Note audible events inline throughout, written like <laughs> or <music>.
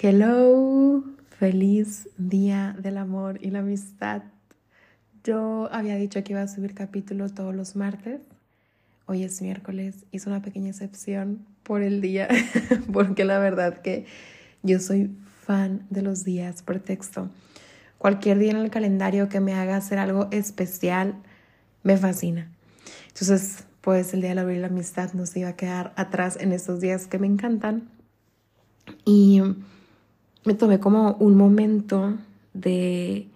Hello, feliz día del amor y la amistad. Yo había dicho que iba a subir capítulo todos los martes. Hoy es miércoles, hice una pequeña excepción por el día, <laughs> porque la verdad que yo soy fan de los días por texto. Cualquier día en el calendario que me haga hacer algo especial me fascina. Entonces, pues el día del amor y la amistad no se iba a quedar atrás en estos días que me encantan. Y me tomé como un momento de,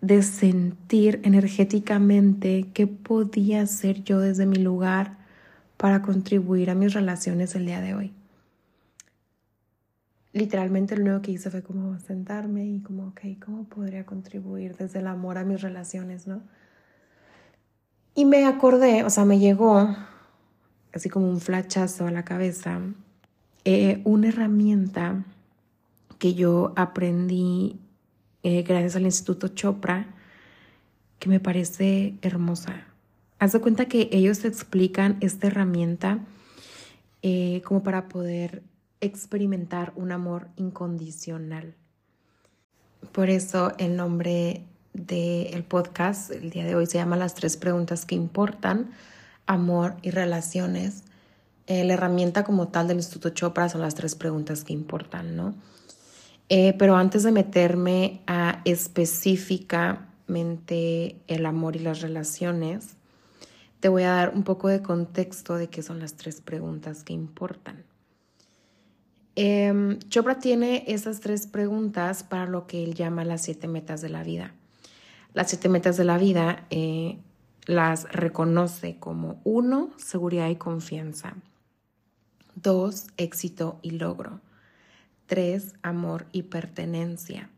de sentir energéticamente qué podía hacer yo desde mi lugar para contribuir a mis relaciones el día de hoy. Literalmente lo único que hice fue como sentarme y como, ok, ¿cómo podría contribuir desde el amor a mis relaciones, no? Y me acordé, o sea, me llegó así como un flachazo a la cabeza, eh, una herramienta que yo aprendí eh, gracias al Instituto Chopra, que me parece hermosa. Haz de cuenta que ellos explican esta herramienta eh, como para poder experimentar un amor incondicional. Por eso el nombre del podcast el día de hoy se llama Las tres preguntas que importan, amor y relaciones. Eh, la herramienta como tal del Instituto Chopra son las tres preguntas que importan, ¿no? Eh, pero antes de meterme a específicamente el amor y las relaciones, te voy a dar un poco de contexto de qué son las tres preguntas que importan. Eh, Chopra tiene esas tres preguntas para lo que él llama las siete metas de la vida. Las siete metas de la vida eh, las reconoce como uno, seguridad y confianza. Dos, éxito y logro. 3. Amor y pertenencia.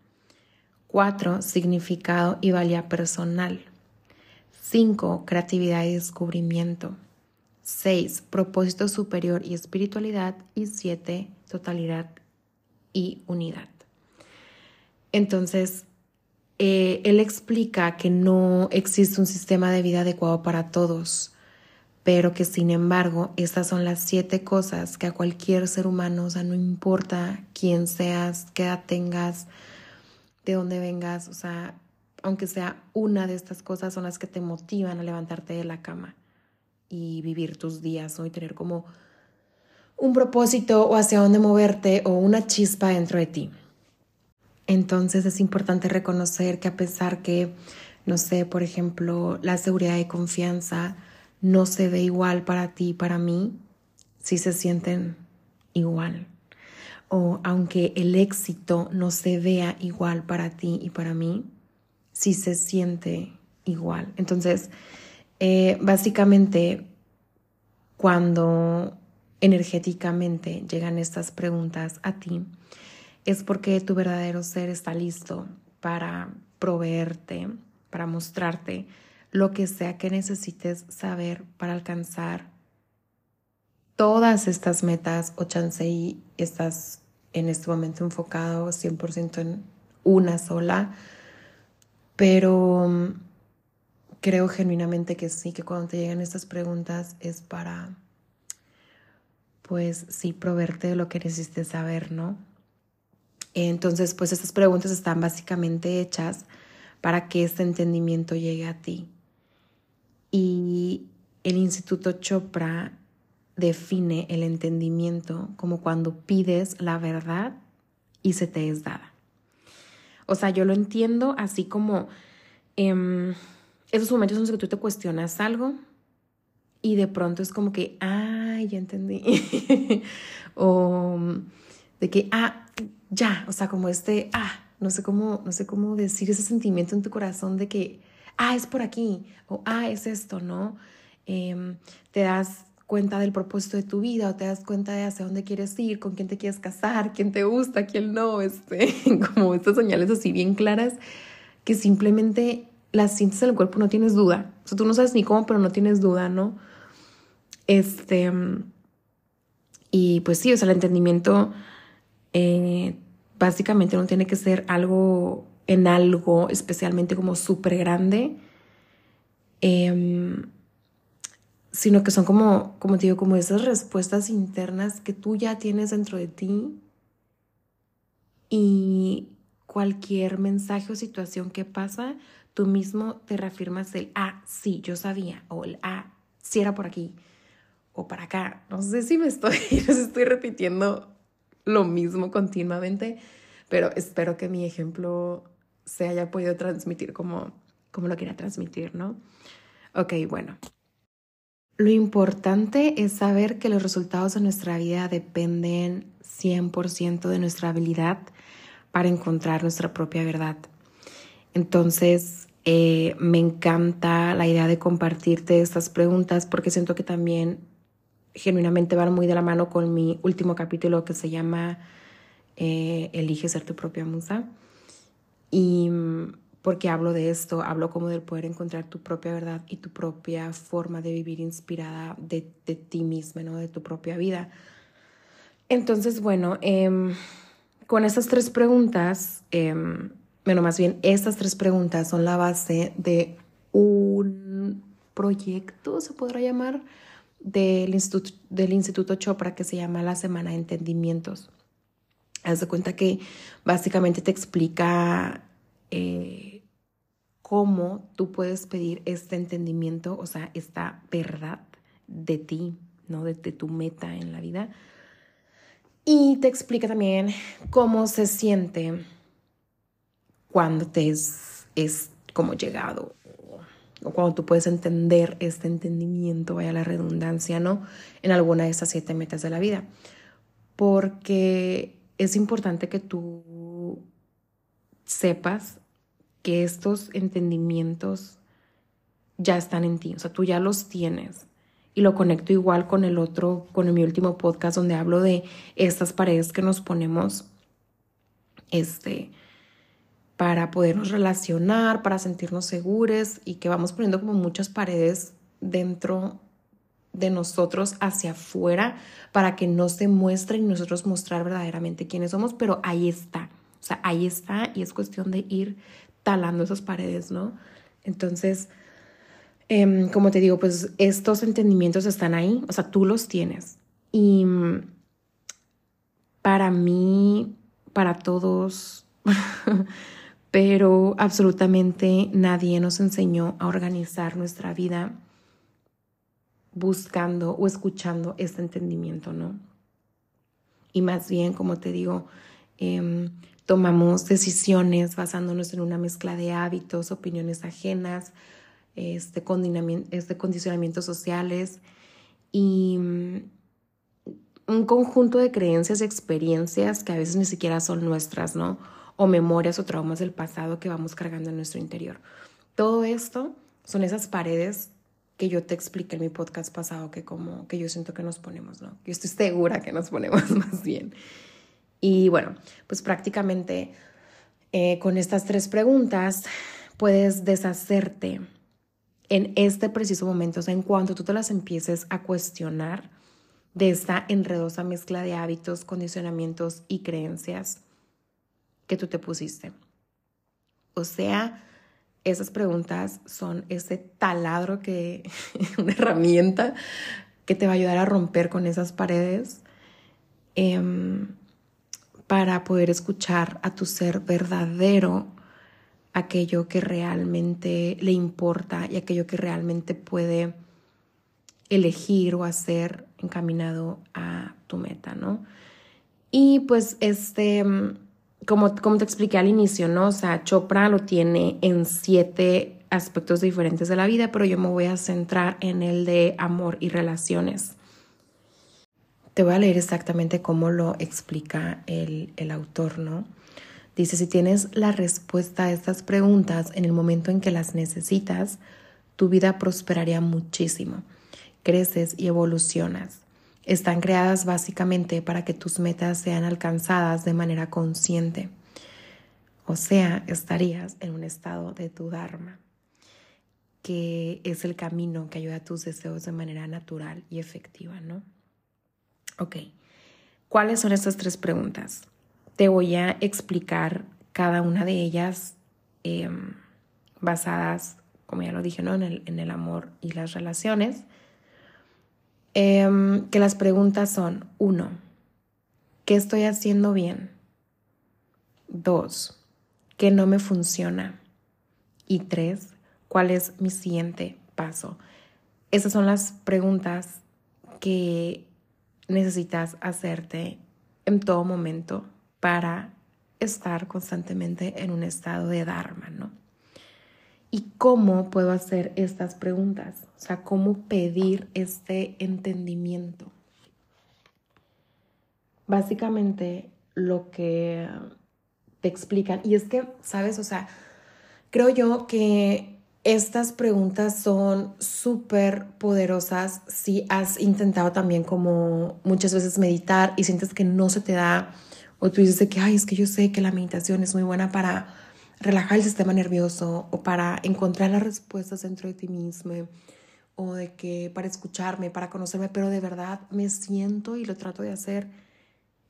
4. Significado y valía personal. 5. Creatividad y descubrimiento. 6. Propósito superior y espiritualidad. Y 7. Totalidad y unidad. Entonces, eh, él explica que no existe un sistema de vida adecuado para todos pero que sin embargo estas son las siete cosas que a cualquier ser humano, o sea, no importa quién seas, qué edad tengas, de dónde vengas, o sea, aunque sea una de estas cosas son las que te motivan a levantarte de la cama y vivir tus días, ¿no? Y tener como un propósito o hacia dónde moverte o una chispa dentro de ti. Entonces es importante reconocer que a pesar que, no sé, por ejemplo, la seguridad y confianza, no se ve igual para ti y para mí, si se sienten igual. O aunque el éxito no se vea igual para ti y para mí, si se siente igual. Entonces, eh, básicamente, cuando energéticamente llegan estas preguntas a ti, es porque tu verdadero ser está listo para proveerte, para mostrarte lo que sea que necesites saber para alcanzar todas estas metas o chance y estás en este momento enfocado 100% en una sola, pero mm, creo genuinamente que sí, que cuando te llegan estas preguntas es para, pues sí, proveerte de lo que necesites saber, ¿no? Entonces, pues estas preguntas están básicamente hechas para que este entendimiento llegue a ti. Y el Instituto Chopra define el entendimiento como cuando pides la verdad y se te es dada. O sea, yo lo entiendo así como em, esos momentos en los que tú te cuestionas algo y de pronto es como que, ay, ya entendí. <laughs> o de que, ah, ya, o sea, como este, ah, no sé cómo, no sé cómo decir ese sentimiento en tu corazón de que, ah, es por aquí, o ah, es esto, ¿no? Em, te das cuenta del propósito de tu vida o te das cuenta de hacia dónde quieres ir, con quién te quieres casar, quién te gusta, quién no, este, <laughs> como estas señales así bien claras que simplemente las sientes en el cuerpo, no tienes duda. O sea, tú no sabes ni cómo, pero no tienes duda, ¿no? Este, y pues sí, o sea, el entendimiento eh, básicamente no tiene que ser algo en algo especialmente como súper grande, em, sino que son como, como te digo, como esas respuestas internas que tú ya tienes dentro de ti y cualquier mensaje o situación que pasa, tú mismo te reafirmas el, ah, sí, yo sabía, o el, ah, sí era por aquí, o para acá. No sé si me estoy, <laughs> estoy repitiendo lo mismo continuamente, pero espero que mi ejemplo se haya podido transmitir como, como lo quería transmitir, ¿no? Ok, bueno. Lo importante es saber que los resultados de nuestra vida dependen 100% de nuestra habilidad para encontrar nuestra propia verdad. Entonces, eh, me encanta la idea de compartirte estas preguntas porque siento que también genuinamente van muy de la mano con mi último capítulo que se llama eh, Elige ser tu propia musa. Y mm, porque hablo de esto, hablo como del poder encontrar tu propia verdad y tu propia forma de vivir inspirada de, ti misma, ¿no? de tu propia vida. Entonces, bueno, em, con estas tres preguntas, em, bueno, más bien estas tres preguntas son la base de un proyecto, se podrá llamar, del Instituto, del Instituto Chopra que se llama la Semana de Entendimientos. Haz de cuenta que básicamente te explica eh, cómo tú puedes pedir este entendimiento, o sea, esta verdad de ti, ¿no? De, tu meta en la vida. Y te explica también cómo se siente cuando te es, es como llegado o cuando tú puedes entender este entendimiento, vaya la redundancia, ¿no? En alguna de esas siete metas de la vida. Porque es importante que tú sepas que estos entendimientos ya están en ti, o sea, tú ya los tienes. Y lo conecto igual con el otro, con mi último podcast donde hablo de estas paredes que nos ponemos, este, para podernos relacionar, para sentirnos seguros y que vamos poniendo como muchas paredes dentro de nosotros hacia afuera para que no se muestren y nosotros mostrar verdaderamente quiénes somos, pero ahí está, o sea, ahí está y es cuestión de ir talando esas paredes, ¿no? Entonces, em, como te digo, pues estos entendimientos están ahí, o sea, tú los tienes. Y para mí, para todos, <laughs> pero absolutamente nadie nos enseñó a organizar nuestra vida buscando o escuchando este entendimiento, ¿no? Y más bien, como te digo, eh, tomamos decisiones basándonos en una mezcla de hábitos, opiniones ajenas, este, este condicionamientos sociales y mm, un conjunto de creencias y experiencias que a veces ni siquiera son nuestras, ¿no? O memorias o traumas del pasado que vamos cargando en nuestro interior. Todo esto son esas paredes que yo te expliqué en mi podcast pasado que como que yo siento que nos ponemos, ¿no? Yo estoy segura que nos ponemos <laughs> más bien. Y bueno, pues prácticamente eh, con estas tres preguntas puedes deshacerte en este preciso momento, o sea, en cuanto tú te las empieces a cuestionar de esta enredosa mezcla de hábitos, condicionamientos y creencias que tú te pusiste. O sea, esas preguntas son ese taladro que, <laughs> una herramienta que te va a ayudar a romper con esas paredes. Em, para poder escuchar a tu ser verdadero aquello que realmente le importa y aquello que realmente puede elegir o hacer encaminado a tu meta, ¿no? Y pues este, como, como te expliqué al inicio, ¿no? O sea, Chopra lo tiene en siete aspectos diferentes de la vida, pero yo me voy a centrar en el de amor y relaciones. Te voy a leer exactamente cómo lo explica el, el autor, ¿no? Dice, si tienes la respuesta a estas preguntas en el momento en que las necesitas, tu vida prosperaría muchísimo. Creces y evolucionas. Están creadas básicamente para que tus metas sean alcanzadas de manera consciente. O sea, estarías en un estado de tu Dharma, que es el camino que ayuda a tus deseos de manera natural y efectiva, ¿no? Ok, ¿cuáles son estas tres preguntas? Te voy a explicar cada una de ellas em, basadas, como ya lo dije, ¿no? en, el, en el amor y las relaciones. Em, que las preguntas son, uno, ¿qué estoy haciendo bien? Dos, ¿qué no me funciona? Y tres, ¿cuál es mi siguiente paso? Esas son las preguntas que necesitas hacerte en todo momento para estar constantemente en un estado de Dharma, ¿no? ¿Y cómo puedo hacer estas preguntas? O sea, ¿cómo pedir este entendimiento? Básicamente lo que te explican, y es que, ¿sabes? O sea, creo yo que estas preguntas son súper poderosas si has intentado también como muchas veces meditar y sientes que no se te da o tú dices que, ay, es que yo sé que la meditación es muy buena para relajar el sistema nervioso o para encontrar las respuestas dentro de ti mismo o de que para escucharme, para conocerme, pero de verdad me siento y lo trato de hacer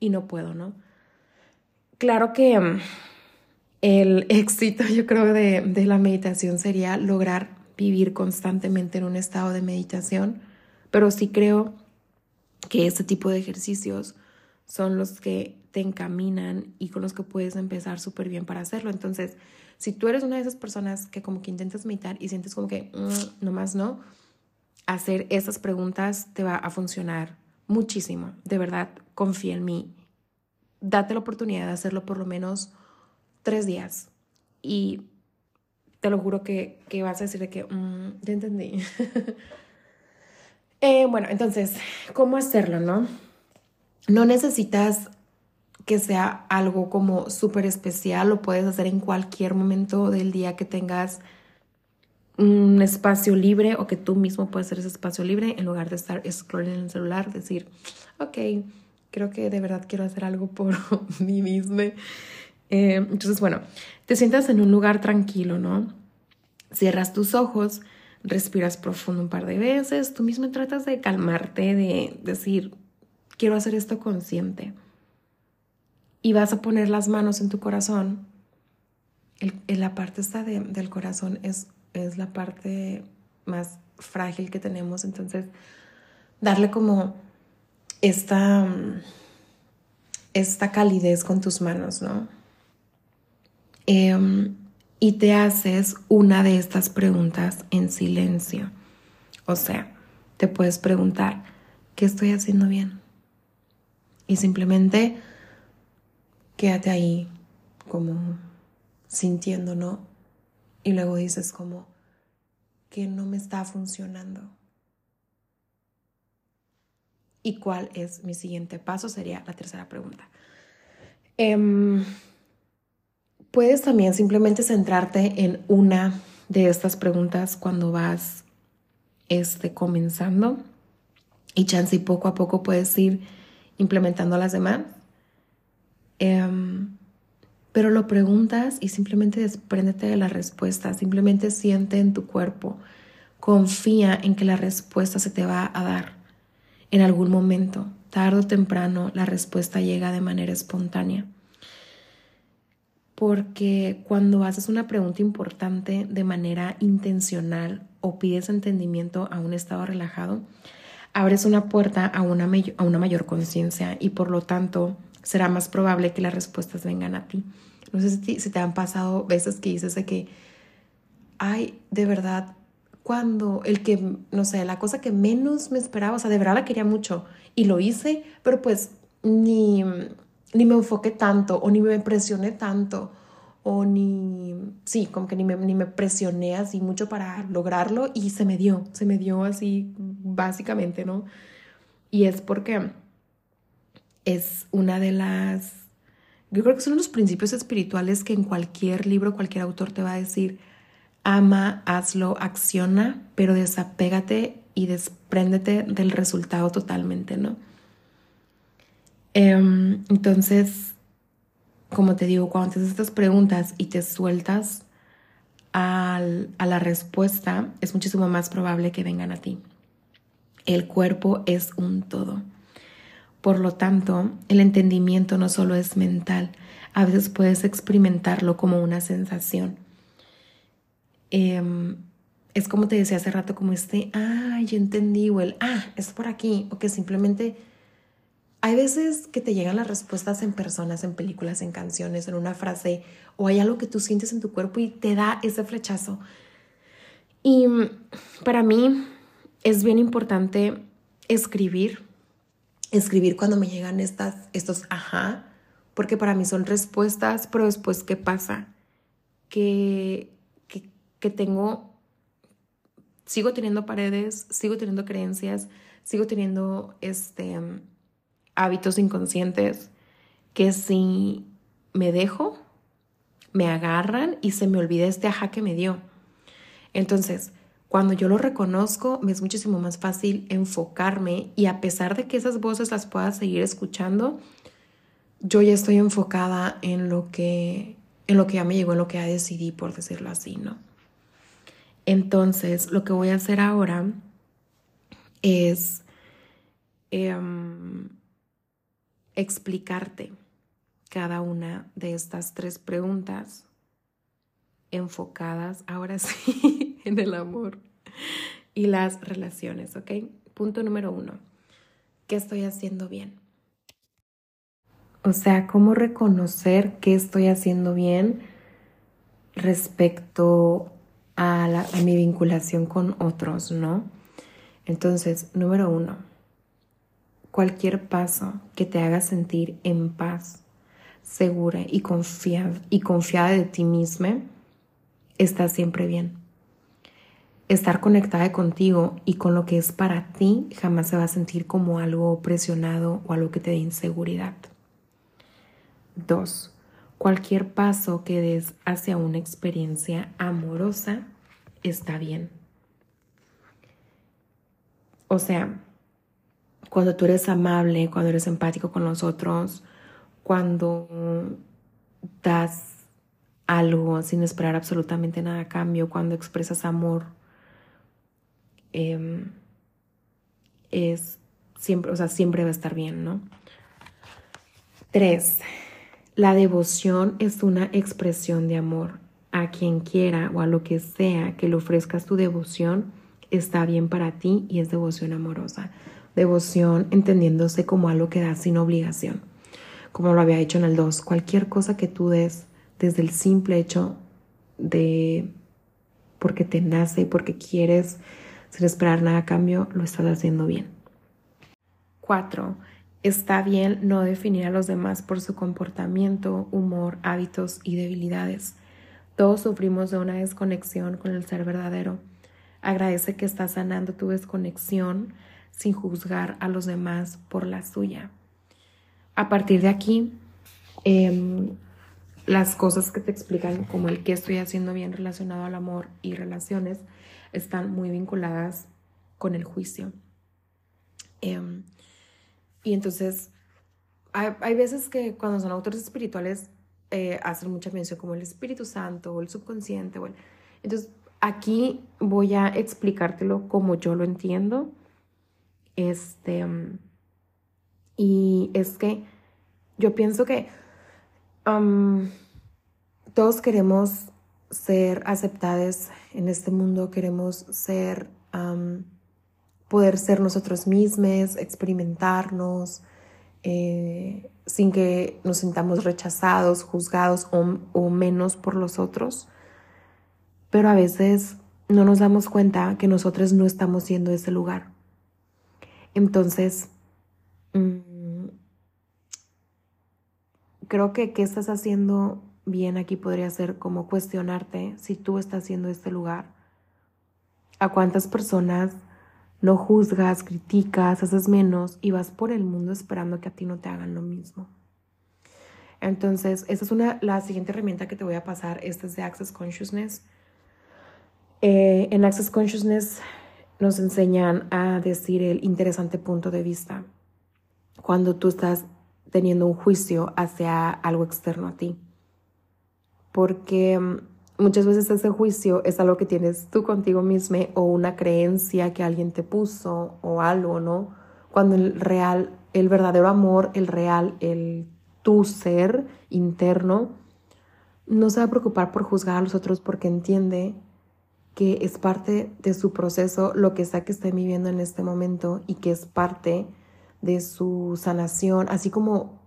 y no puedo, ¿no? Claro que mm, el <laughs> éxito, yo creo, de, de la meditación sería lograr vivir constantemente en un estado de meditación, pero sí creo que este tipo de ejercicios son los que te encaminan y con los que puedes empezar súper bien para hacerlo. Entonces, si tú eres una de esas personas que como que intentas meditar y sientes como que mm, nomás no, hacer esas preguntas te va a funcionar muchísimo. De verdad, confía en mí. Date la oportunidad de hacerlo por lo menos tres días y te lo juro que, que vas a decir de que mm, ya entendí. <laughs> eh, bueno, entonces, ¿cómo hacerlo, no? No necesitas que sea algo como súper especial, lo puedes hacer en cualquier momento del día que tengas un espacio libre o que tú mismo puedes hacer ese espacio libre en lugar de estar scrolling en el celular, decir, ok, creo que de verdad quiero hacer algo por <laughs> mí misma. Eh, entonces, bueno, te sientas en un lugar tranquilo, ¿no? Cierras tus ojos, respiras profundo un par de veces, tú mismo tratas de calmarte, de decir, quiero hacer esto consciente y vas a poner las manos en tu corazón, en la parte esta del corazón es, es la parte más frágil que tenemos, entonces darle como esta, esta calidez con tus manos, ¿no? Em, y te haces una de estas preguntas en silencio. O sea, te puedes preguntar, ¿qué estoy haciendo bien? Y simplemente quédate ahí como sintiendo, ¿no? Y luego dices como que no me está funcionando. ¿Y cuál es mi siguiente paso? Sería la tercera pregunta. Em, puedes también simplemente centrarte en una de estas preguntas cuando vas este, comenzando y chance y poco a poco puedes ir implementando las demás. Em, pero lo preguntas y simplemente despréndete de la respuesta, simplemente siente en tu cuerpo, confía en que la respuesta se te va a dar en algún momento, tarde o temprano, la respuesta llega de manera espontánea. Porque cuando haces una pregunta importante de manera intencional o pides entendimiento a un estado relajado, abres una puerta a una, a una mayor conciencia y por lo tanto será más probable que las respuestas vengan a ti. No sé si, te han pasado veces que dices de que, ay, de verdad, cuando el que, no sé, la cosa que menos me esperaba, o sea, de verdad la quería mucho y lo hice, pero pues ni, ni me enfoqué tanto o ni me presioné tanto o ni, sí, como que ni me, ni me presioné así mucho para lograrlo y se me dio, se me dio así básicamente, ¿no? Y es porque es una de las, yo creo que son los principios espirituales que en cualquier libro, cualquier autor te va a decir, ama, hazlo, acciona, pero desapégate y despréndete del resultado totalmente, ¿no? Em, entonces, como te digo, cuando haces estas preguntas y te sueltas a la respuesta, es muchísimo más probable que vengan a ti. El cuerpo es un todo. Por lo tanto, el entendimiento no solo es mental, a veces puedes experimentarlo como una sensación. Em, es como te decía hace rato, como este, ah, ya entendí, o el, ah, es por aquí, o que simplemente hay veces que te llegan las respuestas en personas, en películas, en canciones, en una frase, o hay algo que tú sientes en tu cuerpo y te da ese flechazo. Y para mí es bien importante escribir, escribir cuando me llegan estas, estos ajá, porque para mí son respuestas, pero después, ¿qué pasa? Que, que, que tengo, sigo teniendo paredes, sigo teniendo creencias, sigo teniendo este, hábitos inconscientes que si me dejo, me agarran y se me olvida este ajá que me dio. Entonces, cuando yo lo reconozco, me es muchísimo más fácil enfocarme y a pesar de que esas voces las pueda seguir escuchando, yo ya estoy enfocada en lo que en lo que ya me llegó, en lo que ya decidí, por decirlo así, ¿no? Entonces, lo que voy a hacer ahora es em, explicarte cada una de estas tres preguntas enfocadas ahora sí <laughs> en el amor y las relaciones, ¿ok? Punto número uno, ¿qué estoy haciendo bien? O sea, ¿cómo reconocer qué estoy haciendo bien respecto a, mi vinculación con otros, ¿no? Entonces, número uno, cualquier paso que te haga sentir en paz, segura y y confiada de ti misma, está siempre bien. Estar conectada contigo y con lo que es para ti jamás se va a sentir como algo presionado o algo que te dé inseguridad. Dos, cualquier paso que des hacia una experiencia amorosa está bien. O sea, cuando tú eres amable, cuando eres empático con los otros, cuando das algo sin esperar absolutamente nada a cambio, cuando expresas amor, em, es siempre, o sea, siempre va a estar bien, ¿no? Tres, la devoción es una expresión de amor. A quien quiera o a lo que sea que le ofrezcas tu devoción, está bien para ti y es devoción amorosa. Devoción entendiéndose como algo que das sin obligación. Como lo había hecho en el 2, cualquier cosa que tú des desde el simple hecho de porque te nace y porque quieres sin esperar nada a cambio, lo estás haciendo bien. Cuatro, está bien no definir a los demás por su comportamiento, humor, hábitos y debilidades. Todos sufrimos de una desconexión con el ser verdadero. Agradece que estás sanando tu desconexión sin juzgar a los demás por la suya. A partir de aquí, eh, las cosas que te explican como el que estoy haciendo bien relacionado al amor y relaciones están muy vinculadas con el juicio. Em, y entonces, hay, veces que cuando son autores espirituales eh, hacen mucha mención como el Espíritu Santo o el subconsciente. O entonces, aquí voy a explicártelo como yo lo entiendo. Este, y es que yo pienso que todos queremos ser aceptados en este mundo, queremos ser, poder ser nosotros mismos, experimentarnos, eh, sin que nos sintamos rechazados, juzgados o, o, menos por los otros. Pero a veces no nos damos cuenta que nosotros no estamos siendo ese lugar. Entonces, mm, creo que qué estás haciendo bien aquí podría ser como cuestionarte si tú estás haciendo este lugar. ¿A cuántas personas no juzgas, criticas, haces menos y vas por el mundo esperando que a ti no te hagan lo mismo? Entonces, esa es una, la siguiente herramienta que te voy a pasar. Esta es de Access Consciousness. Eh, en Access Consciousness nos enseñan a decir el interesante punto de vista. Cuando tú estás teniendo un juicio hacia algo externo a ti. Porque mm, muchas veces ese juicio es algo que tienes tú contigo mismo o una creencia que alguien te puso o algo, ¿no? Cuando el real, el verdadero amor, el real, el tu ser interno, no se va a preocupar por juzgar a los otros porque entiende que es parte de su proceso lo que sea que esté viviendo en este momento y que es parte de su sanación, así como,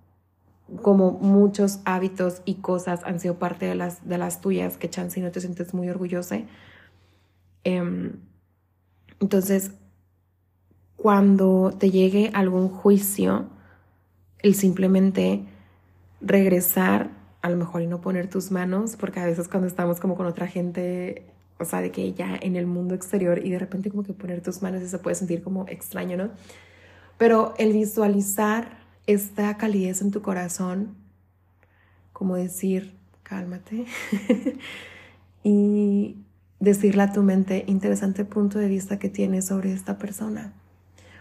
como muchos hábitos y cosas han sido parte de las, de las tuyas, que chance no te sientes muy orgullosa. Em, entonces, cuando te llegue algún juicio, el simplemente regresar, a lo mejor y no poner tus manos, porque a veces cuando estamos como con otra gente, o sea, de que ya en el mundo exterior y de repente como que poner tus manos y se puede sentir como extraño, ¿no? Pero el visualizar esta calidez en tu corazón, como decir, cálmate, <laughs> y decirle a tu mente, interesante punto de vista que tienes sobre esta persona,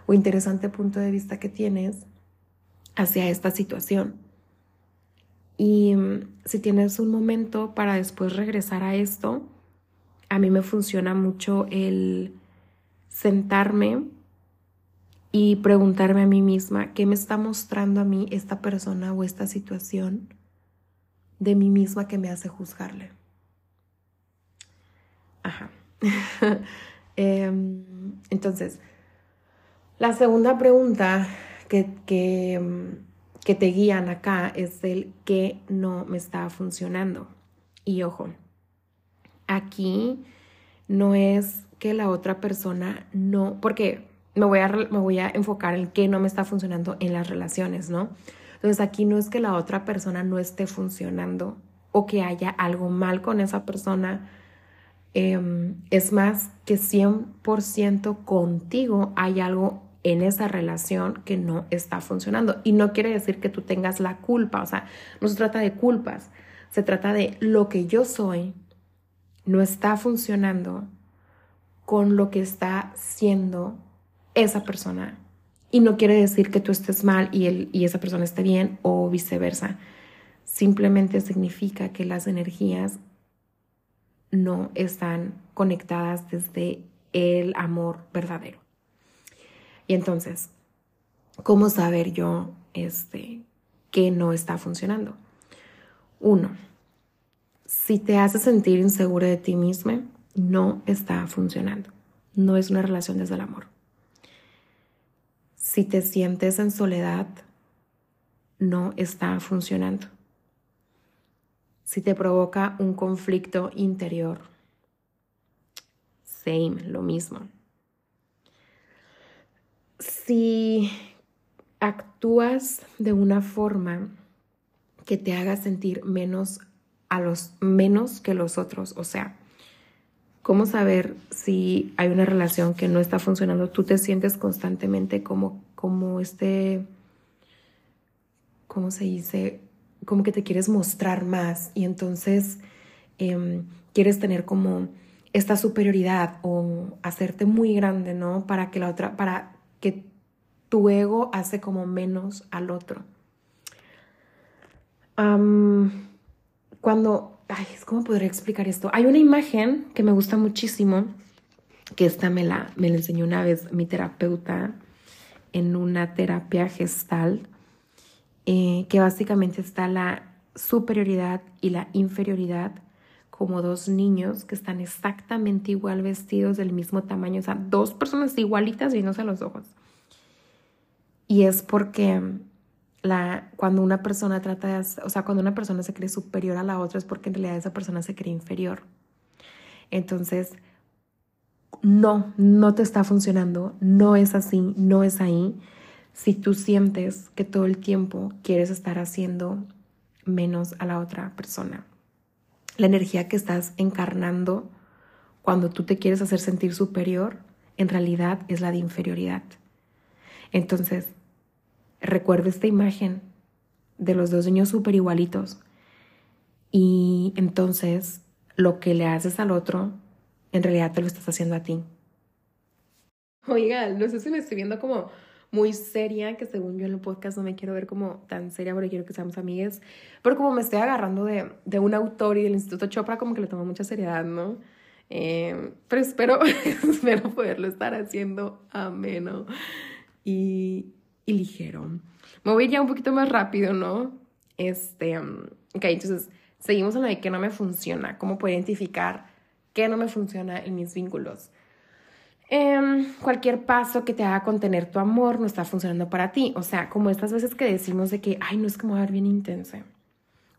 o interesante punto de vista que tienes hacia esta situación. Y mm, si tienes un momento para después regresar a esto, a mí me funciona mucho el sentarme y preguntarme a mí misma qué me está mostrando a mí esta persona o esta situación de mí misma que me hace juzgarle. Ajá. <laughs> Em, entonces, la segunda pregunta que, que, que te guían acá es el que no me está funcionando. Y ojo, aquí no es que la otra persona no, porque me voy a, me voy a enfocar en qué no me está funcionando en las relaciones, ¿no? Entonces aquí no es que la otra persona no esté funcionando o que haya algo mal con esa persona. Em, es más que 100% contigo hay algo en esa relación que no está funcionando. Y no quiere decir que tú tengas la culpa, o sea, no se trata de culpas, se trata de lo que yo soy no está funcionando con lo que está siendo esa persona. Y no quiere decir que tú estés mal y, él, y esa persona esté bien o viceversa. Simplemente significa que las energías no están conectadas desde el amor verdadero. Y entonces, ¿cómo saber yo este, que no está funcionando? Uno, si te hace sentir insegura de ti misma, no está funcionando. No es una relación desde el amor. Si te sientes en soledad, no está funcionando. Si te provoca un conflicto interior, same, lo mismo. Si actúas de una forma que te haga sentir menos a los menos que los otros, o sea, ¿Cómo saber si hay una relación que no está funcionando? Tú te sientes constantemente como, como este, ¿cómo se dice? Como que te quieres mostrar más y entonces em, quieres tener como esta superioridad o hacerte muy grande, ¿no? Para que la otra, para que tu ego hace como menos al otro. cuando ay, ¿cómo podría explicar esto? Hay una imagen que me gusta muchísimo, que esta me la, me la enseñó una vez mi terapeuta en una terapia gestal, eh, que básicamente está la superioridad y la inferioridad como dos niños que están exactamente igual vestidos del mismo tamaño, o sea, dos personas igualitas viéndose a los ojos. Y es porque cuando una persona trata de, o sea, cuando una persona se cree superior a la otra es porque en realidad esa persona se cree inferior. Entonces, no, no te está funcionando, no es así, no es ahí. Si tú sientes que todo el tiempo quieres estar haciendo menos a la otra persona, la energía que estás encarnando cuando tú te quieres hacer sentir superior, en realidad es la de inferioridad. Entonces, recuerda esta imagen de los dos niños súper igualitos. Y entonces lo que le haces al otro, en realidad te lo estás haciendo a ti. Oiga, no sé si me estoy viendo como muy seria, que según yo en el podcast no me quiero ver como tan seria porque quiero que seamos amigas, pero como me estoy agarrando de, de un autor y del Instituto Chopra, como que le tomo mucha seriedad, ¿no? Eh, pero espero, <laughs> espero poderlo estar haciendo ameno. Y, y ligero. Me voy ya un poquito más rápido, ¿no? Este, um, ok, entonces seguimos en la de que no me funciona, cómo puedo identificar qué no me funciona en mis vínculos. Em, cualquier paso que te haga contener tu amor no está funcionando para ti. O sea, como estas veces que decimos de que, ay, no es como ver bien intensa.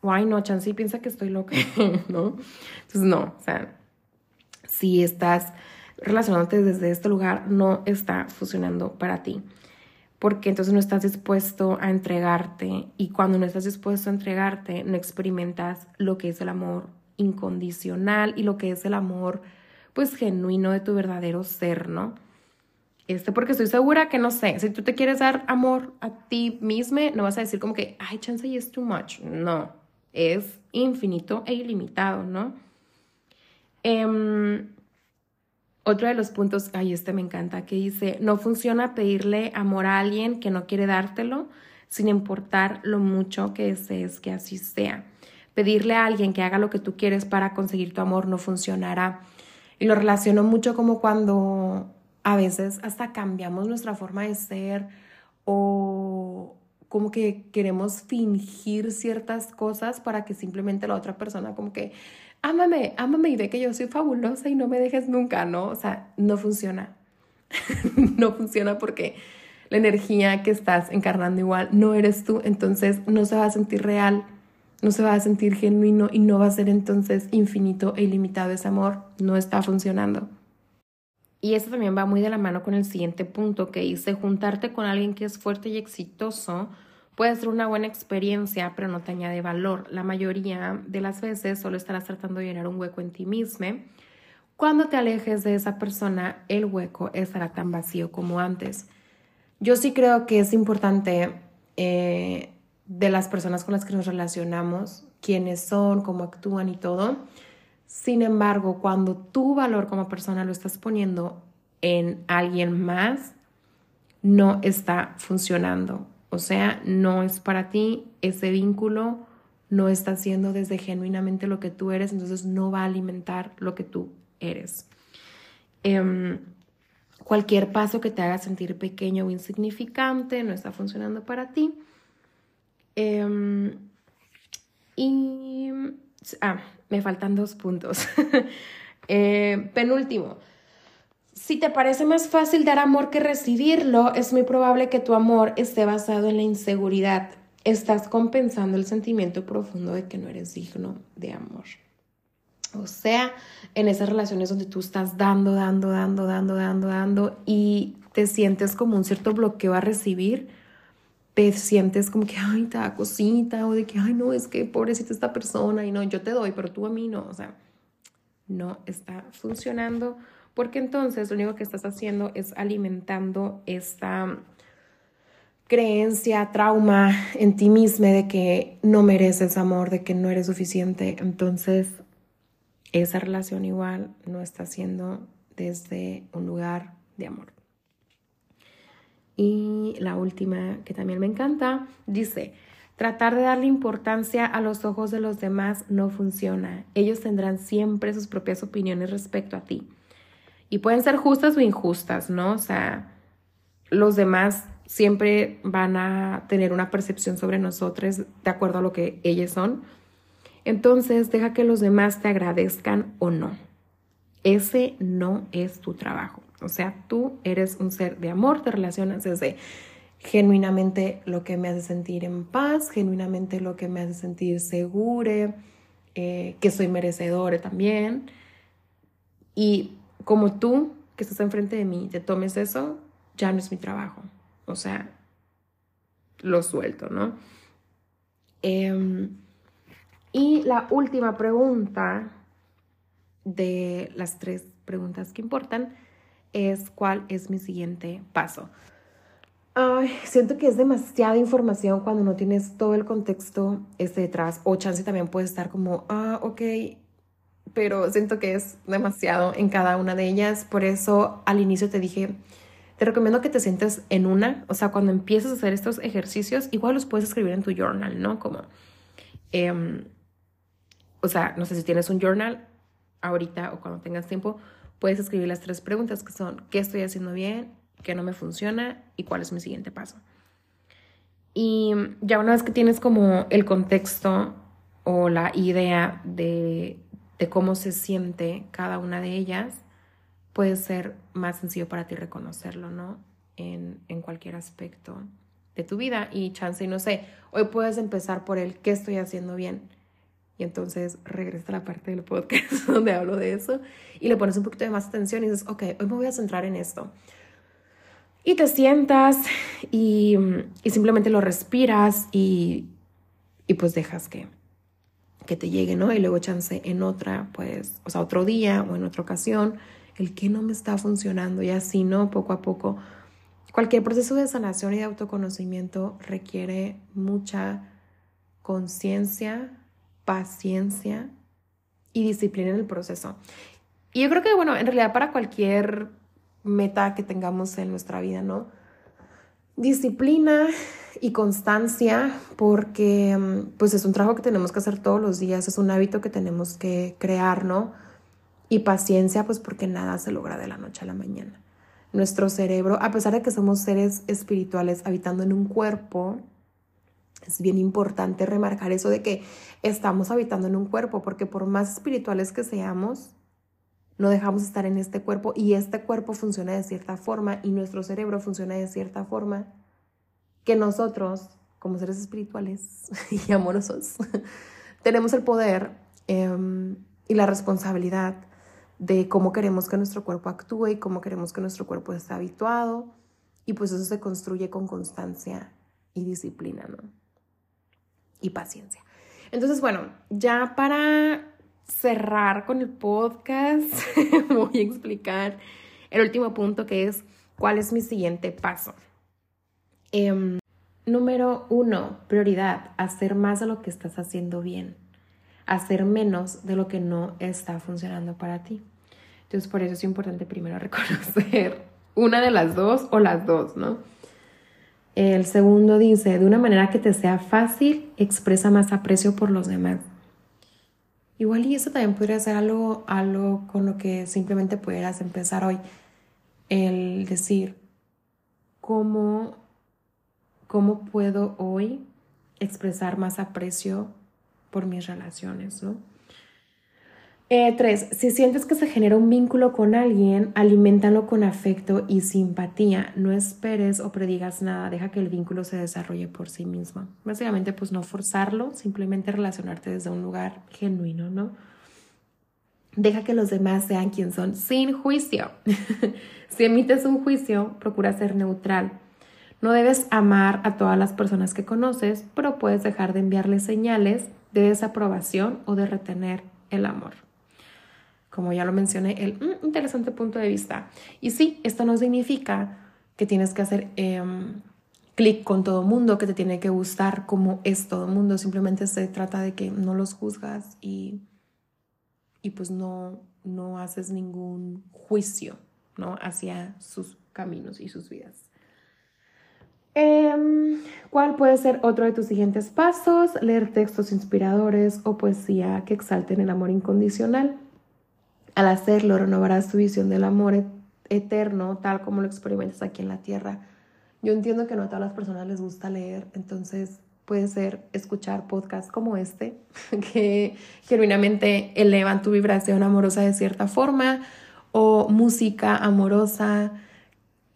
O ay, no, Chansey piensa que estoy loca, <laughs> ¿no? Entonces, no, o sea, si estás relacionándote desde este lugar, no está funcionando para ti. Porque entonces no estás dispuesto a entregarte y cuando no estás dispuesto a entregarte, no experimentas lo que es el amor incondicional y lo que es el amor pues genuino de tu verdadero ser, ¿no? Este, porque estoy segura que no sé, si tú te quieres dar amor a ti misma, no vas a decir como que, ay, chance y es too much. No, es infinito e ilimitado, ¿no? Em, otro de los puntos, ay, este me encanta, que dice, no funciona pedirle amor a alguien que no quiere dártelo, sin importar lo mucho que desees que así sea. Pedirle a alguien que haga lo que tú quieres para conseguir tu amor no funcionará. Y lo relaciono mucho como cuando a veces hasta cambiamos nuestra forma de ser o como que queremos fingir ciertas cosas para que simplemente la otra persona como que, ámame, ámame y ve que yo soy fabulosa y no me dejes nunca, ¿no? O sea, no funciona. <laughs> no funciona porque la energía que estás encarnando igual no eres tú, entonces no se va a sentir real no se va a sentir genuino y no va a ser entonces infinito e ilimitado ese amor. No está funcionando. Y eso también va muy de la mano con el siguiente punto que dice, juntarte con alguien que es fuerte y exitoso puede ser una buena experiencia, pero no te añade valor. La mayoría de las veces solo estarás tratando de llenar un hueco en ti mismo. Cuando te alejes de esa persona, el hueco estará tan vacío como antes. Yo sí creo que es importante eh, de las personas con las que nos relacionamos, quiénes son, cómo actúan y todo. Sin embargo, cuando tu valor como persona lo estás poniendo en alguien más, no está funcionando. O sea, no es para ti ese vínculo, no está haciendo desde genuinamente lo que tú eres, entonces no va a alimentar lo que tú eres. Em, cualquier paso que te haga sentir pequeño o insignificante no está funcionando para ti. Em, y... Ah, me faltan dos puntos. <laughs> Eh, penúltimo. Si te parece más fácil dar amor que recibirlo, es muy probable que tu amor esté basado en la inseguridad. Estás compensando el sentimiento profundo de que no eres digno de amor. O sea, en esas relaciones donde tú estás dando, dando, dando, dando, dando, dando y te sientes como un cierto bloqueo a recibir, te sientes como que, ay, te da cosita, o de que, ay, no, es que pobrecita esta persona, y no, yo te doy, pero tú a mí no, o sea, no está funcionando, porque entonces lo único que estás haciendo es alimentando esta creencia, trauma en ti misma de que no mereces amor, de que no eres suficiente, entonces esa relación igual no está siendo desde un lugar de amor. Y la última, que también me encanta, dice, tratar de darle importancia a los ojos de los demás no funciona. Ellos tendrán siempre sus propias opiniones respecto a ti. Y pueden ser justas o injustas, ¿no? O sea, los demás siempre van a tener una percepción sobre nosotros de acuerdo a lo que ellos son. Entonces, deja que los demás te agradezcan o no. Ese no es tu trabajo. O sea, tú eres un ser de amor, te relacionas desde genuinamente lo que me hace sentir en paz, genuinamente lo que me hace sentir segura, eh, que soy merecedora también. Y como tú, que estás enfrente de mí, te tomes eso, ya no es mi trabajo. O sea, lo suelto, ¿no? Em, y la última pregunta de las tres preguntas que importan es cuál es mi siguiente paso. Siento que es demasiada información cuando no tienes todo el contexto este detrás. O chance también puede estar como, ah, ok, pero siento que es demasiado en cada una de ellas. Por eso al inicio te dije, te recomiendo que te sientes en una. O sea, cuando empieces a hacer estos ejercicios, igual los puedes escribir en tu journal, ¿no? Como, em, o sea, no sé si tienes un journal ahorita o cuando tengas tiempo, puedes escribir las tres preguntas que son, ¿qué estoy haciendo bien? ¿Qué no me funciona? ¿Y cuál es mi siguiente paso? Y ya una vez que tienes como el contexto o la idea de, de cómo se siente cada una de ellas, puede ser más sencillo para ti reconocerlo, ¿no? En, en cualquier aspecto de tu vida y chance y no sé, hoy puedes empezar por el qué estoy haciendo bien. Y entonces regresa a la parte del podcast <laughs> donde hablo de eso y le pones un poquito de más atención y dices, ok, hoy me voy a centrar en esto. Y te sientas y, y simplemente lo respiras y, y pues dejas que, que te llegue, ¿no? Y luego chance en otra, pues, o sea, otro día o en otra ocasión, el que no me está funcionando y así, ¿no? Poco a poco. Cualquier proceso de sanación y de autoconocimiento requiere mucha conciencia, paciencia y disciplina en el proceso. Y yo creo que, bueno, en realidad para cualquier meta que tengamos en nuestra vida, ¿no? Disciplina y constancia porque mm, pues es un trabajo que tenemos que hacer todos los días, es un hábito que tenemos que crear, ¿no? Y paciencia pues porque nada se logra de la noche a la mañana. Nuestro cerebro, a pesar de que somos seres espirituales habitando en un cuerpo, es bien importante remarcar eso de que estamos habitando en un cuerpo, porque por más espirituales que seamos, no dejamos de estar en este cuerpo y este cuerpo funciona de cierta forma y nuestro cerebro funciona de cierta forma que nosotros, como seres espirituales <laughs> y amorosos, <laughs> tenemos el poder em, y la responsabilidad de cómo queremos que nuestro cuerpo actúe y cómo queremos que nuestro cuerpo esté habituado. Y pues eso se construye con constancia y disciplina, ¿no? Y paciencia. Entonces, bueno, ya para cerrar con el podcast, <laughs> voy a explicar el último punto que es cuál es mi siguiente paso. Em, número uno, prioridad, hacer más de lo que estás haciendo bien, hacer menos de lo que no está funcionando para ti. Entonces, por eso es importante primero <laughs> reconocer una de las dos o las dos, ¿no? El segundo dice, de una manera que te sea fácil, expresa más aprecio por los demás. Igual y eso también podría ser algo, algo con lo que simplemente pudieras empezar hoy. El decir, ¿cómo, cómo puedo hoy expresar más aprecio por mis relaciones, ¿no? Eh, tres, si sientes que se genera un vínculo con alguien, aliméntalo con afecto y simpatía. No esperes o predigas nada, deja que el vínculo se desarrolle por sí mismo. Básicamente, pues no forzarlo, simplemente relacionarte desde un lugar genuino, ¿no? Deja que los demás sean quien son, sin juicio. <laughs> si emites un juicio, procura ser neutral. No debes amar a todas las personas que conoces, pero puedes dejar de enviarles señales de desaprobación o de retener el amor como ya lo mencioné, el mm, interesante punto de vista. Y sí, esto no significa que tienes que hacer em, clic con todo mundo, que te tiene que gustar como es todo mundo. Simplemente se trata de que no los juzgas y, y pues no, no haces ningún juicio ¿no? hacia sus caminos y sus vidas. Em, ¿Cuál puede ser otro de tus siguientes pasos? Leer textos inspiradores o poesía que exalten el amor incondicional. Al hacerlo, renovarás tu visión del amor eterno, tal como lo experimentas aquí en la tierra. Yo entiendo que no a todas las personas les gusta leer, entonces puede ser escuchar podcasts como este, <laughs> que genuinamente elevan tu vibración amorosa de cierta forma, o música amorosa.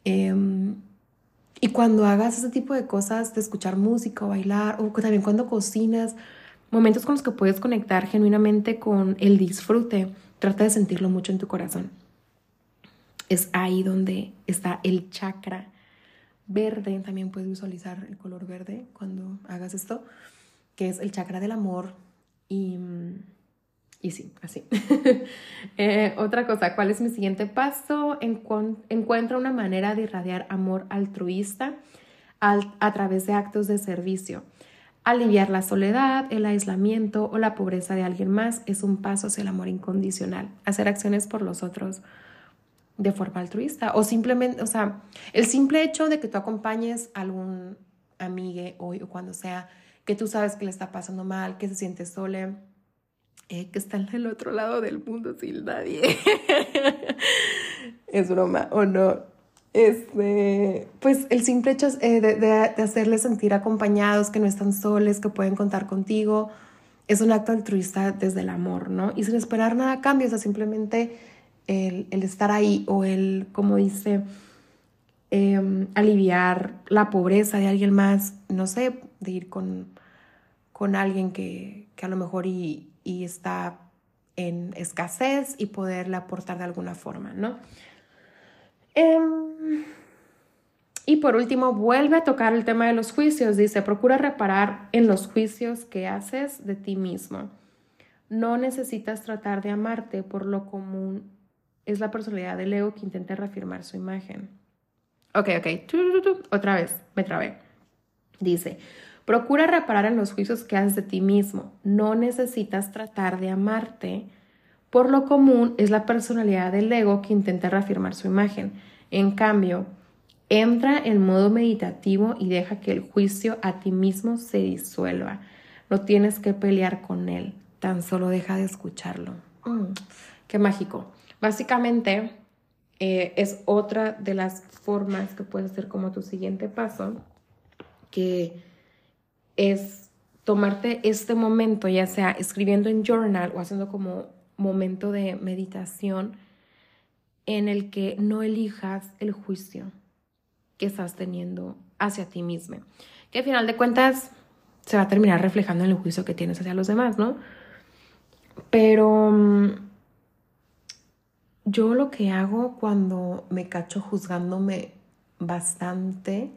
Em, y cuando hagas ese tipo de cosas, de escuchar música o bailar, o también cuando cocinas, momentos con los que puedes conectar genuinamente con el disfrute Trata de sentirlo mucho en tu corazón. Es ahí donde está el chakra verde. También puedes visualizar el color verde cuando hagas esto, que es el chakra del amor. Y, y sí, así. <laughs> Eh, otra cosa, ¿cuál es mi siguiente paso? encuentra una manera de irradiar amor altruista a través de actos de servicio. Aliviar la soledad, el aislamiento o la pobreza de alguien más es un paso hacia el amor incondicional. Hacer acciones por los otros de forma altruista o simplemente, o sea, el simple hecho de que tú acompañes a algún amigue hoy o cuando sea que tú sabes que le está pasando mal, que se siente sola, eh, que está en el otro lado del mundo sin nadie. <laughs> es broma o no este, pues el simple hecho eh, de, de, hacerles sentir acompañados, que no están soles, que pueden contar contigo, es un acto altruista desde el amor, ¿no? Y sin esperar nada a cambio, o sea, simplemente el, estar ahí o el, como dice, em, aliviar la pobreza de alguien más, no sé, de ir con, con alguien que, que a lo mejor y, y está en escasez y poderle aportar de alguna forma, ¿no? Em, y por último, vuelve a tocar el tema de los juicios. Dice, procura reparar en los juicios que haces de ti mismo. No necesitas tratar de amarte por lo común. Es la personalidad del ego que intenta reafirmar su imagen. Ok, ok. Otra vez, me trabé. Dice, procura reparar en los juicios que haces de ti mismo. No necesitas tratar de amarte. Por lo común es la personalidad del ego que intenta reafirmar su imagen. En cambio, entra en modo meditativo y deja que el juicio a ti mismo se disuelva. No tienes que pelear con él, tan solo deja de escucharlo. Mm, qué mágico. Básicamente, eh, es otra de las formas que puedes hacer como tu siguiente paso, que es tomarte este momento, ya sea escribiendo en journal o haciendo como momento de meditación, en el que no elijas el juicio que estás teniendo hacia ti mismo, que al final de cuentas se va a terminar reflejando en el juicio que tienes hacia los demás, ¿no? Pero mm, yo lo que hago cuando me cacho juzgándome bastante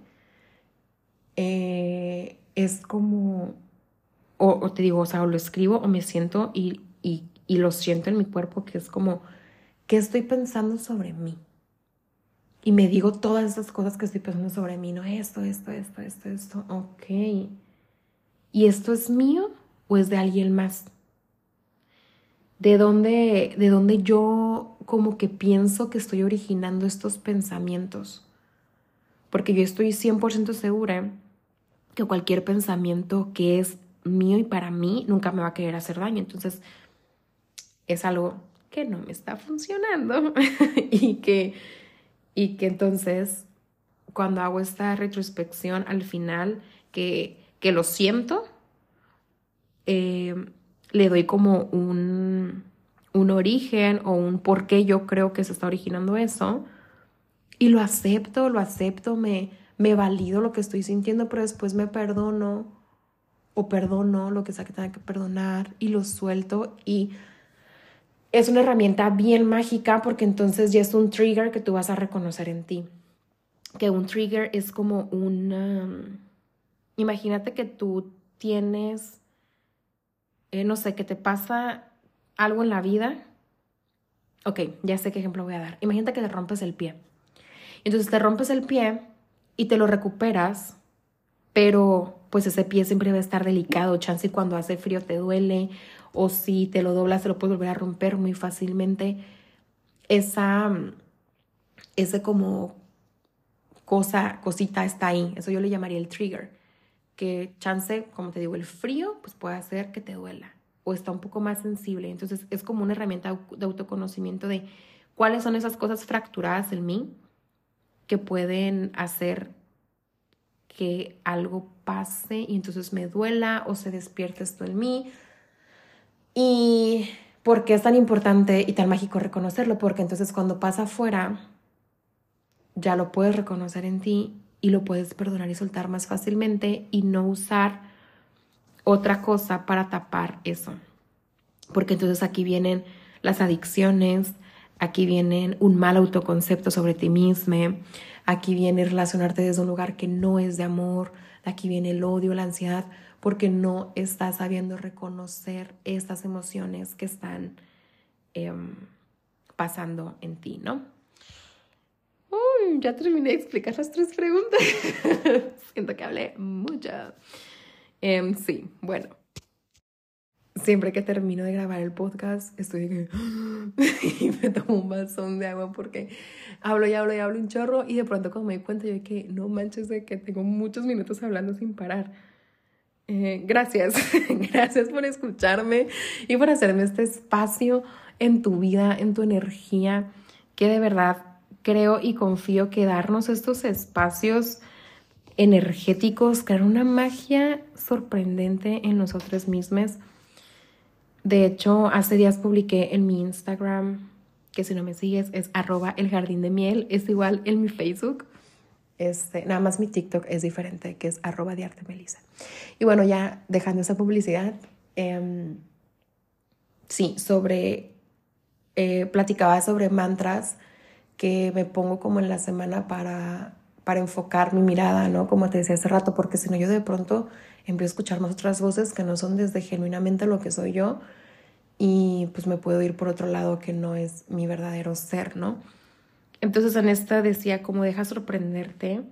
eh, es como, o, te digo, o sea, o lo escribo o me siento y, y, y lo siento en mi cuerpo, que es como ¿Qué estoy pensando sobre mí? Y me digo todas esas cosas que estoy pensando sobre mí, no esto, esto, esto, esto, esto, ok. ¿Y esto es mío o es de alguien más? ¿De dónde, de dónde yo como que pienso que estoy originando estos pensamientos? Porque yo estoy 100% segura que cualquier pensamiento que es mío y para mí nunca me va a querer hacer daño. Entonces, es algo que no me está funcionando. <laughs> Y, que, y que entonces cuando hago esta retrospección al final, que, que lo siento, eh, le doy como un, un origen o un por qué yo creo que se está originando eso. Y lo acepto, lo acepto, me, me valido lo que estoy sintiendo, pero después me perdono o perdono lo que sea que tenga que perdonar y lo suelto y es una herramienta bien mágica porque entonces ya es un trigger que tú vas a reconocer en ti. Que un trigger es como un... imagínate que tú tienes, eh, no sé, que te pasa algo en la vida. Ok, ya sé qué ejemplo voy a dar. Imagínate que te rompes el pie. Entonces te rompes el pie y te lo recuperas, pero pues ese pie siempre va a estar delicado. Chance cuando hace frío te duele o si te lo doblas, se lo puedes volver a romper muy fácilmente. Esa, ese como cosa, cosita está ahí. Eso yo le llamaría el trigger. Que chance, como te digo, el frío, pues puede hacer que te duela o está un poco más sensible. Entonces es como una herramienta de autoconocimiento de cuáles son esas cosas fracturadas en mí que pueden hacer que algo pase y entonces me duela o se despierte esto en mí y por qué es tan importante y tan mágico reconocerlo, porque entonces cuando pasa afuera, ya lo puedes reconocer en ti y lo puedes perdonar y soltar más fácilmente y no usar otra cosa para tapar eso. Porque entonces aquí vienen las adicciones, aquí vienen un mal autoconcepto sobre ti mismo, aquí viene relacionarte desde un lugar que no es de amor, aquí viene el odio, la ansiedad, porque no estás sabiendo reconocer estas emociones que están em, pasando en ti, ¿no? Uy, ya terminé de explicar las tres preguntas. <laughs> Siento que hablé mucho. Em, sí, bueno. Siempre que termino de grabar el podcast, estoy de <gasps> y me tomo un vasón de agua porque hablo y hablo y hablo un chorro y de pronto cuando me doy cuenta yo que no manches de que tengo muchos minutos hablando sin parar. Eh, gracias, <laughs> gracias por escucharme y por hacerme este espacio en tu vida, en tu energía, que de verdad creo y confío que darnos estos espacios energéticos crear una magia sorprendente en nosotros mismos. De hecho, hace días publiqué en mi Instagram que si no me sigues es arroba el jardín de miel, es igual en mi Facebook. Este, nada más mi TikTok es diferente, que es arroba de arte melisa. Y bueno, ya dejando esa publicidad, em, sí, sobre, eh, platicaba sobre mantras que me pongo como en la semana para, para enfocar mi mirada, ¿no? Como te decía hace rato, porque si no yo de pronto empiezo a escuchar más otras voces que no son desde genuinamente lo que soy yo y pues me puedo ir por otro lado que no es mi verdadero ser, ¿no? Entonces en esta decía, como deja sorprenderte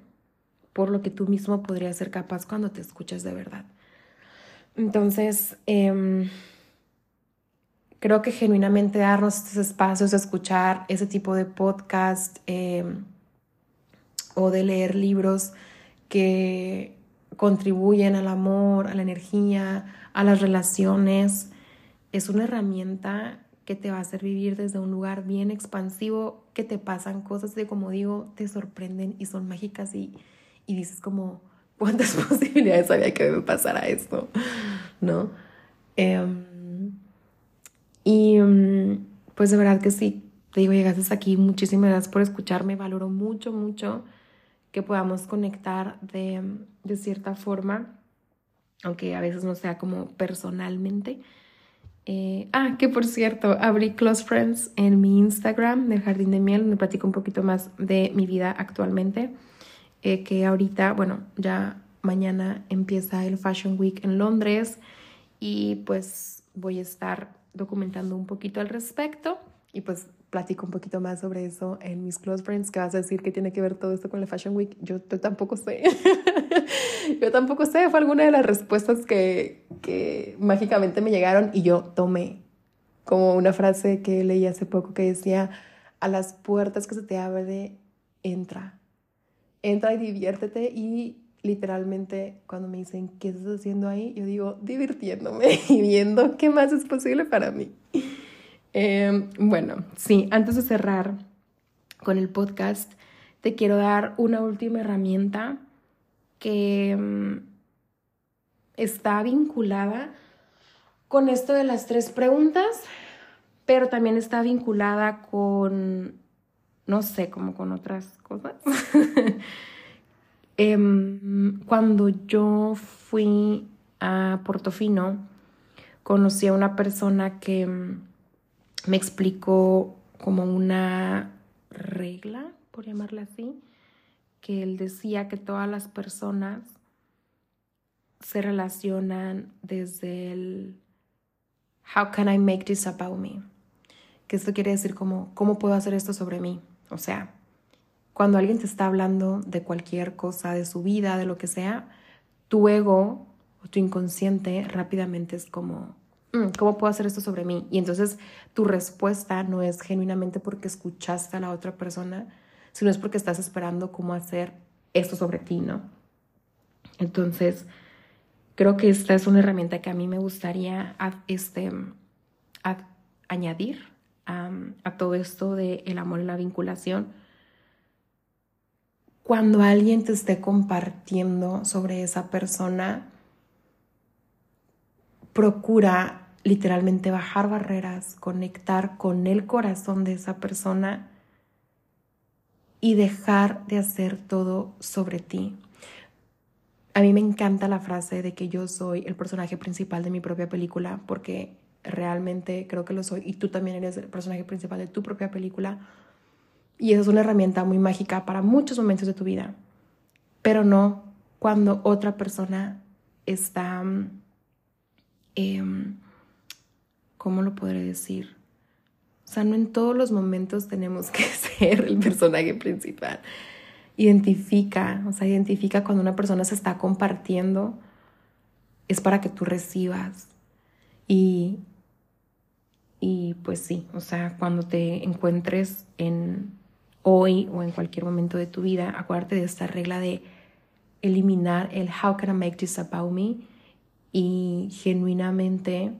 por lo que tú mismo podrías ser capaz cuando te escuchas de verdad. Entonces, em, creo que genuinamente darnos estos espacios escuchar ese tipo de podcast em, o de leer libros que contribuyen al amor, a la energía, a las relaciones, es una herramienta que te va a hacer vivir desde un lugar bien expansivo, que te pasan cosas que como digo, te sorprenden y son mágicas y, y dices como, ¿cuántas <laughs> posibilidades había que me pasara esto? ¿No? Em, y em, pues de verdad que sí, te digo, llegaste aquí, muchísimas gracias por escucharme, valoro mucho, mucho que podamos conectar de, de cierta forma, aunque a veces no sea como personalmente eh, ah, que por cierto, abrí Close Friends en mi Instagram del Jardín de Miel, donde platico un poquito más de mi vida actualmente. Eh, que ahorita, bueno, ya mañana empieza el Fashion Week en Londres y pues voy a estar documentando un poquito al respecto y pues platico un poquito más sobre eso en mis close friends, que vas a decir que tiene que ver todo esto con la Fashion Week. Yo, tampoco sé. <laughs> yo tampoco sé, fue alguna de las respuestas que, que mágicamente me llegaron y yo tomé como una frase que leí hace poco que decía, a las puertas que se te abre, entra. Entra y diviértete y literalmente cuando me dicen, ¿qué estás haciendo ahí? Yo digo, divirtiéndome y viendo qué más es posible para mí. Em, bueno, sí, antes de cerrar con el podcast, te quiero dar una última herramienta que em, está vinculada con esto de las tres preguntas, pero también está vinculada con, no sé, como con otras cosas. <laughs> Em, cuando yo fui a Portofino, conocí a una persona que me explicó como una regla, por llamarla así, que él decía que todas las personas se relacionan desde el How can I make this about me? Que esto quiere decir como, ¿cómo puedo hacer esto sobre mí? O sea, cuando alguien te está hablando de cualquier cosa, de su vida, de lo que sea, tu ego o tu inconsciente rápidamente es como, ¿cómo puedo hacer esto sobre mí? Y entonces tu respuesta no es genuinamente porque escuchaste a la otra persona, sino es porque estás esperando cómo hacer esto sobre ti, ¿no? Entonces, creo que esta es una herramienta que a mí me gustaría este, añadir a todo esto de el amor y la vinculación. Cuando alguien te esté compartiendo sobre esa persona, procura literalmente bajar barreras, conectar con el corazón de esa persona y dejar de hacer todo sobre ti. A mí me encanta la frase de que yo soy el personaje principal de mi propia película porque realmente creo que lo soy y tú también eres el personaje principal de tu propia película. Y esa es una herramienta muy mágica para muchos momentos de tu vida, pero no cuando otra persona está... Eh, ¿cómo lo podré decir? O sea, no en todos los momentos tenemos que <laughs> ser el personaje principal. Identifica, o sea, identifica cuando una persona se está compartiendo, es para que tú recibas. Y, y pues sí, o sea, cuando te encuentres en hoy o en cualquier momento de tu vida, acuérdate de esta regla de eliminar el how can I make this about me y genuinamente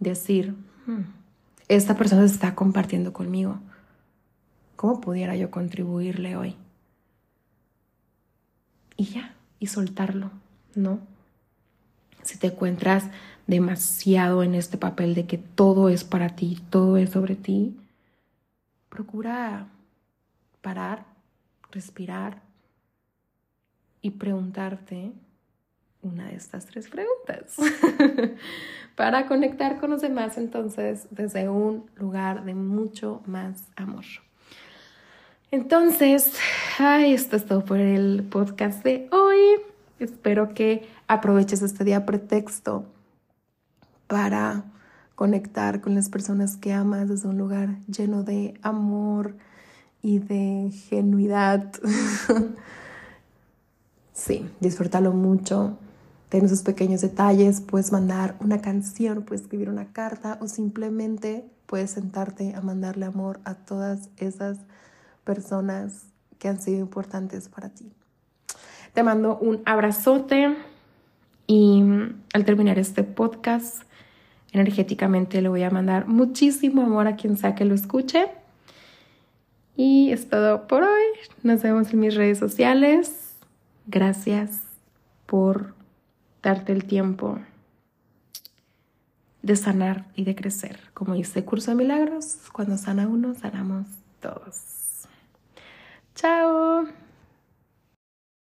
decir, hmm, esta persona se está compartiendo conmigo. ¿Cómo pudiera yo contribuirle hoy? Y ya, y soltarlo, ¿no? Si te encuentras demasiado en este papel de que todo es para ti, todo es sobre ti, procura parar, respirar y preguntarte una de estas tres preguntas <laughs> para conectar con los demás entonces desde un lugar de mucho más amor. Entonces, ay, esto es todo por el podcast de hoy. Espero que aproveches este día pretexto para conectar con las personas que amas desde un lugar lleno de amor y de genuidad. <laughs> sí, disfrútalo mucho. Ten esos pequeños detalles, puedes mandar una canción, puedes escribir una carta o simplemente puedes sentarte a mandarle amor a todas esas personas que han sido importantes para ti. Te mando un abrazote y al terminar este podcast, energéticamente le voy a mandar muchísimo amor a quien sea que lo escuche. Y es todo por hoy. Nos vemos en mis redes sociales. Gracias por darte el tiempo de sanar y de crecer. Como dice Curso de Milagros, cuando sana uno, sanamos todos. Chao.